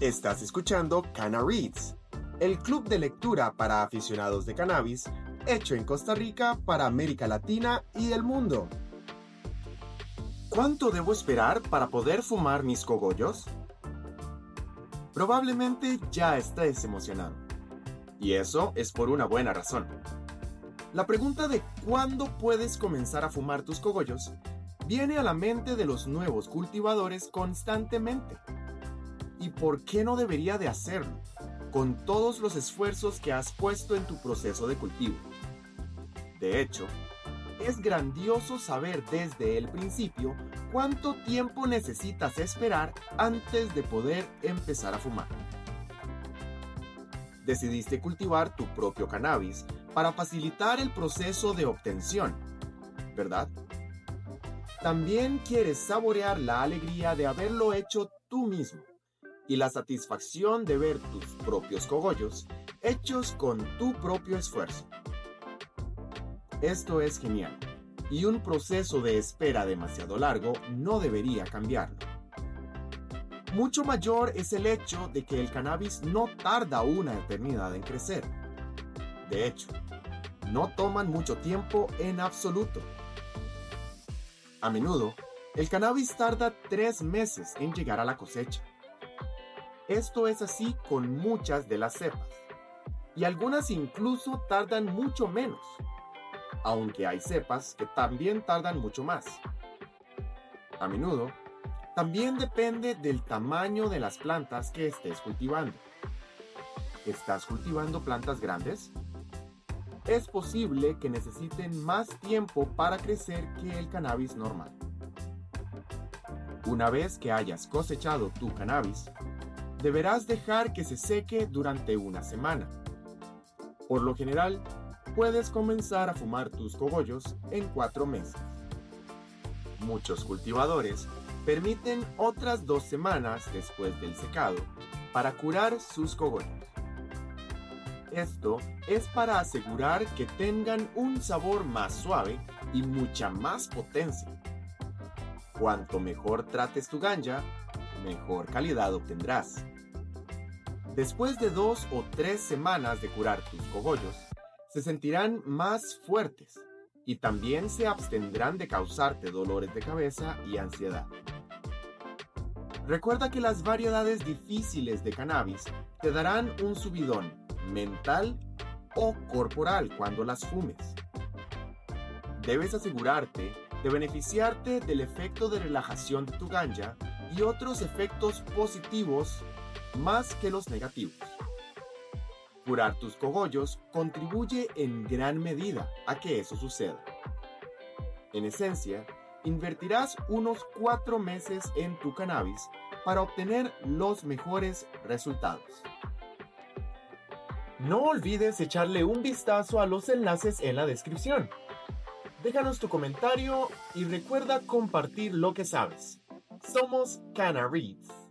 Estás escuchando Cana Reads, el club de lectura para aficionados de cannabis hecho en Costa Rica para América Latina y el mundo. ¿Cuánto debo esperar para poder fumar mis cogollos? Probablemente ya estés emocionado. Y eso es por una buena razón. La pregunta de cuándo puedes comenzar a fumar tus cogollos viene a la mente de los nuevos cultivadores constantemente. ¿Y por qué no debería de hacerlo? Con todos los esfuerzos que has puesto en tu proceso de cultivo. De hecho, es grandioso saber desde el principio cuánto tiempo necesitas esperar antes de poder empezar a fumar. Decidiste cultivar tu propio cannabis para facilitar el proceso de obtención, ¿verdad? También quieres saborear la alegría de haberlo hecho tú mismo y la satisfacción de ver tus propios cogollos hechos con tu propio esfuerzo. Esto es genial y un proceso de espera demasiado largo no debería cambiarlo. Mucho mayor es el hecho de que el cannabis no tarda una eternidad en crecer. De hecho, no toman mucho tiempo en absoluto. A menudo, el cannabis tarda tres meses en llegar a la cosecha. Esto es así con muchas de las cepas, y algunas incluso tardan mucho menos, aunque hay cepas que también tardan mucho más. A menudo, también depende del tamaño de las plantas que estés cultivando. ¿Estás cultivando plantas grandes? Es posible que necesiten más tiempo para crecer que el cannabis normal. Una vez que hayas cosechado tu cannabis, deberás dejar que se seque durante una semana. Por lo general, puedes comenzar a fumar tus cogollos en cuatro meses. Muchos cultivadores permiten otras dos semanas después del secado para curar sus cogollos. Esto es para asegurar que tengan un sabor más suave y mucha más potencia. Cuanto mejor trates tu ganja, mejor calidad obtendrás. Después de dos o tres semanas de curar tus cogollos, se sentirán más fuertes y también se abstendrán de causarte dolores de cabeza y ansiedad. Recuerda que las variedades difíciles de cannabis te darán un subidón mental o corporal cuando las fumes. Debes asegurarte de beneficiarte del efecto de relajación de tu ganja y otros efectos positivos más que los negativos. Curar tus cogollos contribuye en gran medida a que eso suceda. En esencia, invertirás unos cuatro meses en tu cannabis para obtener los mejores resultados. No olvides echarle un vistazo a los enlaces en la descripción. Déjanos tu comentario y recuerda compartir lo que sabes. Somos Cana Reads.